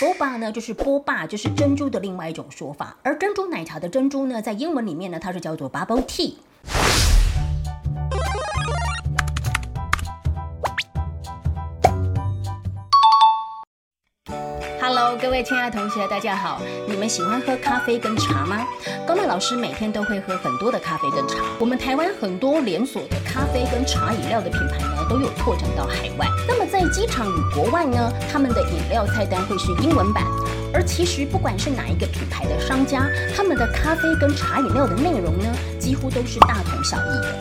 Boba 呢就是波霸，就是珍珠的另外一种说法。而珍珠奶茶的珍珠呢，在英文里面呢，它是叫做 Bubble Tea。Hello，各位亲爱的同学，大家好。你们喜欢喝咖啡跟茶吗？高曼老师每天都会喝很多的咖啡跟茶。我们台湾很多连锁的咖啡跟茶饮料的品牌呢，都有拓展到海外。那么在机场与国外呢，他们的饮料菜单会是英文版。而其实不管是哪一个品牌的商家，他们的咖啡跟茶饮料的内容呢，几乎都是大同小异的。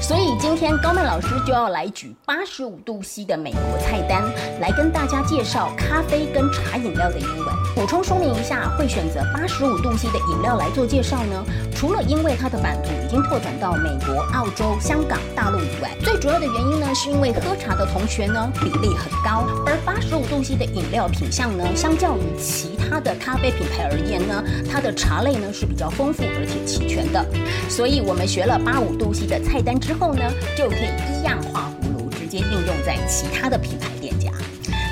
所以今天高曼老师就要来举八十五度 C 的美国菜单，来跟大家介绍咖啡跟茶饮料的英文。补充说明一下，会选择八十五度 C 的饮料来做介绍呢？除了因为它的版图已经拓展到美国、澳洲、香港、大陆以，主要的原因呢，是因为喝茶的同学呢比例很高，而八十五度 C 的饮料品相呢，相较于其他的咖啡品牌而言呢，它的茶类呢是比较丰富而且齐全的。所以我们学了八五度 C 的菜单之后呢，就可以一样画葫芦，直接应用在其他的品牌店家。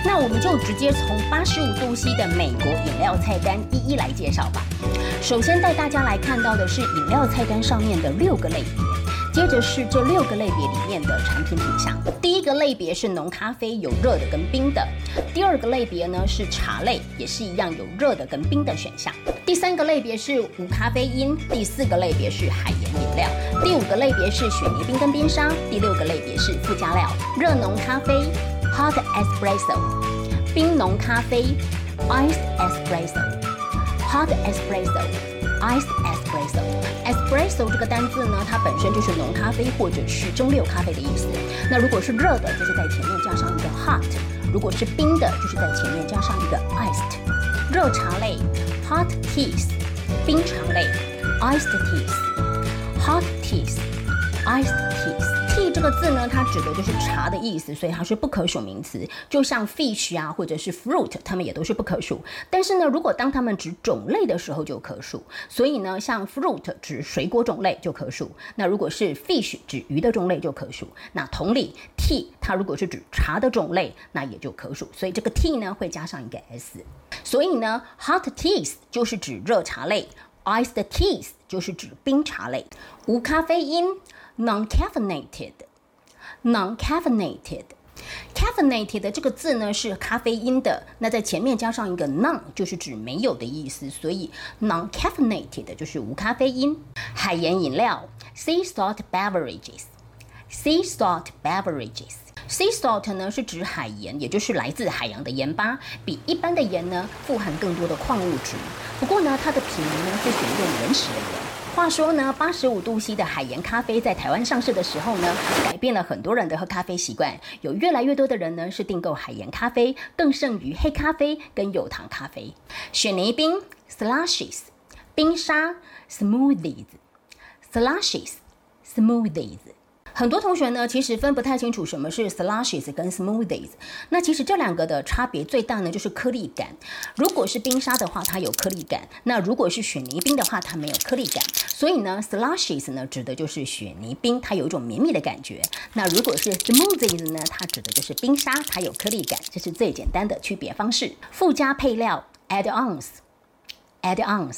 那我们就直接从八十五度 C 的美国饮料菜单一一来介绍吧。首先带大家来看到的是饮料菜单上面的六个类，接着是这六个类别里面的产品品项。第一个类别是浓咖啡，有热的跟冰的；第二个类别呢是茶类，也是一样有热的跟冰的选项。第三个类别是无咖啡因，第四个类别是海盐饮料，第五个类别是雪泥冰跟冰沙，第六个类别是附加料，热浓咖啡 （hot espresso）、冰浓咖啡 （ice espresso）、hot espresso、ice espresso。espresso 这个单字呢，它本身就是浓咖啡或者是蒸馏咖啡的意思。那如果是热的，就是在前面加上一个 hot；如果是冰的，就是在前面加上一个 iced。热茶类。Hot teas，冰茶类；Iced teas，Hot teas，Iced teas。这个字呢，它指的就是茶的意思，所以它是不可数名词。就像 fish 啊，或者是 fruit，它们也都是不可数。但是呢，如果当它们指种类的时候就可数。所以呢，像 fruit 指水果种类就可数。那如果是 fish 指鱼的种类就可数。那同理，tea 它如果是指茶的种类，那也就可数。所以这个 tea 呢会加上一个 s。所以呢，hot teas 就是指热茶类，iced teas 就是指冰茶类，无咖啡因，non caffeinated，non-caffeinated，non-caffeinated，caffeinated 这个字呢是咖啡因的，那在前面加上一个 non 就是指没有的意思，所以 non-caffeinated 就是无咖啡因。海盐饮料，sea salt beverages，sea salt beverages。Sea salt 呢是指海盐，也就是来自海洋的盐巴，比一般的盐呢富含更多的矿物质。不过呢，它的品名呢是选用原始的盐。话说呢，八十五度 C 的海盐咖啡在台湾上市的时候呢，改变了很多人的喝咖啡习惯。有越来越多的人呢是订购海盐咖啡，更胜于黑咖啡跟有糖咖啡。雪泥冰 （slushes）、冰沙 （smoothies）、slushes、smoothies。很多同学呢，其实分不太清楚什么是 slushes 跟 smoothies。那其实这两个的差别最大呢，就是颗粒感。如果是冰沙的话，它有颗粒感；那如果是雪泥冰的话，它没有颗粒感。所以呢，slushes 呢指的就是雪泥冰，它有一种绵密的感觉。那如果是 smoothies 呢，它指的就是冰沙，它有颗粒感。这是最简单的区别方式。附加配料 add-ons，add-ons。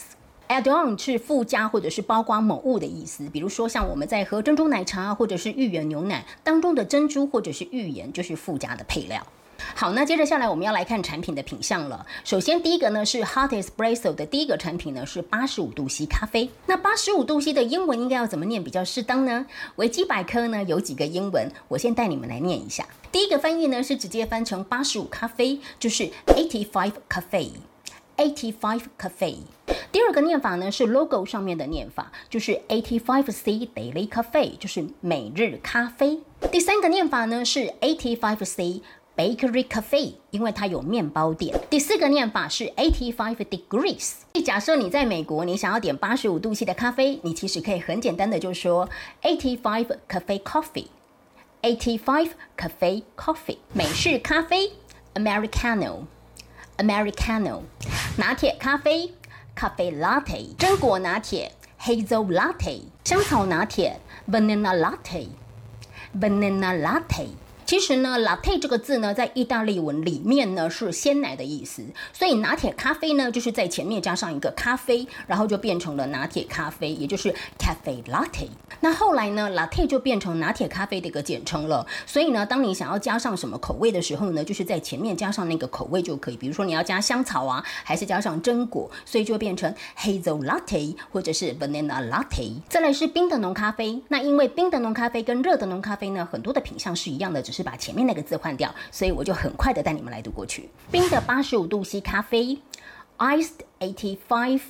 Add on 是附加或者是包括某物的意思，比如说像我们在喝珍珠奶茶或者是芋圆牛奶当中的珍珠或者是芋圆就是附加的配料。好，那接着下来我们要来看产品的品相了。首先第一个呢是 Hot Espresso 的第一个产品呢是八十五度 C 咖啡。那八十五度 C 的英文应该要怎么念比较适当呢？维基百科呢有几个英文，我先带你们来念一下。第一个翻译呢是直接翻成八十五咖啡，就是 eighty five Eighty-five cafe。第二个念法呢是 logo 上面的念法，就是 eighty five C Daily Cafe，就是每日咖啡。第三个念法呢是 eighty five C Bakery Cafe，因为它有面包店。第四个念法是 eighty five Degrees。假设你在美国，你想要点八十五度 C 的咖啡，你其实可以很简单的就说 eighty five Cafe Coffee，eighty five Cafe Coffee。美式咖啡 Americano Americano，Americano。拿铁咖啡。咖啡 latte、榛果拿铁 hazel latte、香草拿铁 banana latte、banana latte、其实呢，latte 这个字呢，在意大利文里面呢是鲜奶的意思，所以拿铁咖啡呢就是在前面加上一个咖啡，然后就变成了拿铁咖啡，也就是 cafe latte。那后来呢，latte 就变成拿铁咖啡的一个简称了。所以呢，当你想要加上什么口味的时候呢，就是在前面加上那个口味就可以。比如说你要加香草啊，还是加上榛果，所以就变成 hazel latte 或者是 banana latte。再来是冰的浓咖啡，那因为冰的浓咖啡跟热的浓咖啡呢，很多的品相是一样的，只是把前面那个字换掉，所以我就很快的带你们来读过去。冰的八十五度 C 咖啡，iced eighty five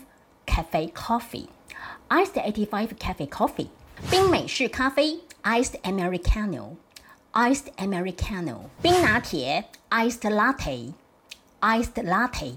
cafe coffee，iced eighty five cafe coffee。冰美式咖啡，iced americano，iced americano。冰拿铁，iced latte，iced latte。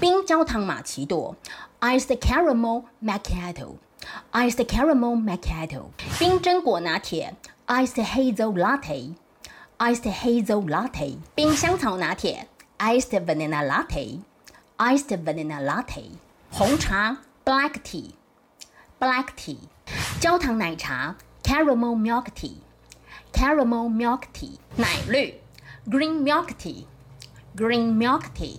冰焦糖玛奇朵，iced caramel macchiato，iced caramel macchiato。冰榛果拿铁，iced hazel latte，iced hazel latte。冰香草拿铁，iced vanilla latte，iced vanilla latte。红茶，black tea，black tea。焦糖奶茶，caramel milk tea，caramel milk tea。奶绿，green milk tea，green milk tea。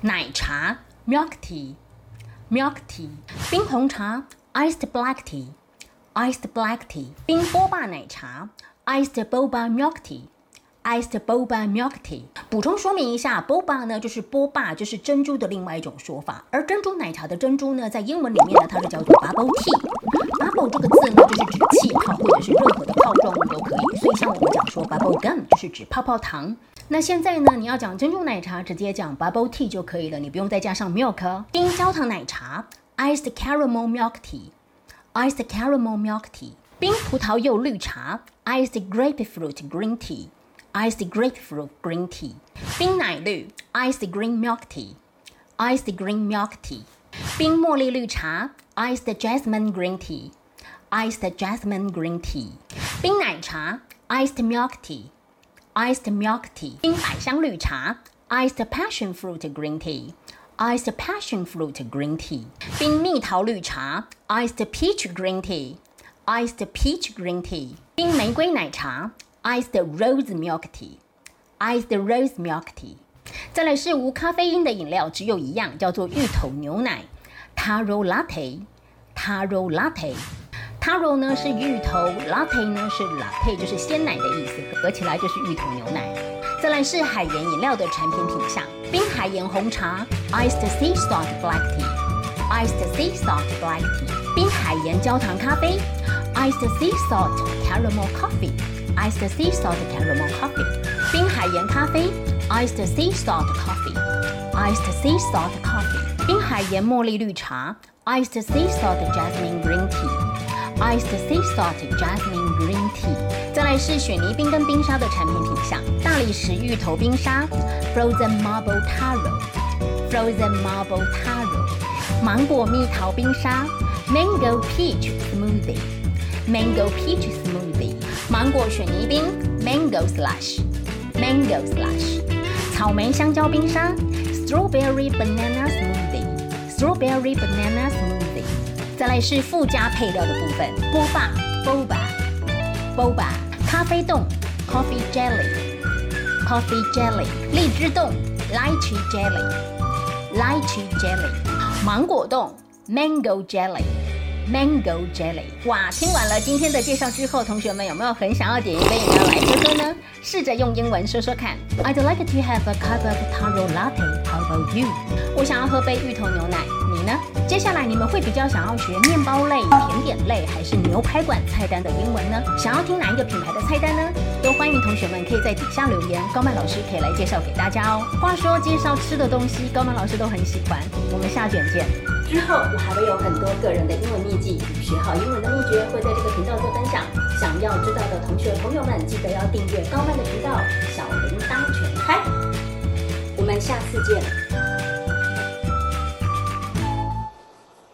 奶茶，milk tea，milk tea。冰红茶，iced black tea，iced black tea。冰波霸奶茶，iced boba milk tea，iced boba milk tea。补充说明一下，boba 呢就是波霸，就是珍珠的另外一种说法。而珍珠奶茶的珍珠呢，在英文里面呢，它是叫做 bubble tea。bubble 这个字呢，就是指气泡或者是任何的泡状物都可以。所以像我们讲说 bubble gum，就是指泡泡糖。那现在呢，你要讲珍珠奶茶，直接讲 bubble tea 就可以了，你不用再加上 milk。冰焦糖奶茶，iced caramel milk tea，iced caramel milk tea。冰葡萄柚绿茶，iced grapefruit green tea，iced grapefruit green tea。冰奶绿，iced green milk tea，iced green milk tea。冰茉莉绿茶，iced jasmine green tea，iced jasmine green tea。冰奶茶 ，iced milk tea。iced milk tea，冰百香绿茶，iced passion fruit green tea，iced passion fruit green tea，冰蜜桃绿茶，iced peach green tea，iced peach green tea，冰玫瑰奶茶，iced rose milk tea，iced rose milk tea。再来是无咖啡因的饮料，只有一样，叫做芋头牛奶，taro latte，taro latte。 Taro 呢是芋头，Latte 呢是 Latte，就是鲜奶的意思，合起来就是芋头牛奶。再来是海盐饮料的产品品相，冰海盐红茶，Iced Sea Salt Black Tea，Iced Sea Salt Black Tea。冰海盐焦糖咖啡，Iced Sea Salt Caramel Coffee，Iced Sea Salt Caramel Coffee。冰海盐咖啡，Iced Sea Salt Coffee，Iced Sea Salt Coffee。冰海盐茉莉绿茶，Iced Sea Salt Jasmine Green Tea。Iced sea salt jasmine green tea。再来是雪泥冰跟冰沙的产品品相：大理石芋头冰沙，frozen marble taro，frozen marble taro。芒果蜜桃冰沙，mango peach smoothie，mango peach smoothie。芒果雪泥冰，mango slush，mango slush。草莓香蕉冰沙，strawberry banana smoothie，strawberry banana smoothie。再来是附加配料的部分，波霸 （boba），boba，咖啡冻 （coffee jelly），coffee jelly，荔枝冻 （lychee jelly），lychee jelly，芒果冻 （mango jelly），mango jelly。哇，听完了今天的介绍之后，同学们有没有很想要点一杯饮料来喝喝呢？试着用英文说说看。I'd like to have a cup of taro latte. How about you？我想要喝杯芋头牛奶。呢？接下来你们会比较想要学面包类、甜点类，还是牛排馆菜单的英文呢？想要听哪一个品牌的菜单呢？都欢迎同学们可以在底下留言，高曼老师可以来介绍给大家哦。话说介绍吃的东西，高曼老师都很喜欢。我们下卷见。之后我还会有很多个人的英文秘籍，学好英文的秘诀会在这个频道做分享。想要知道的同学朋友们，记得要订阅高曼的频道，小铃铛全开。我们下次见。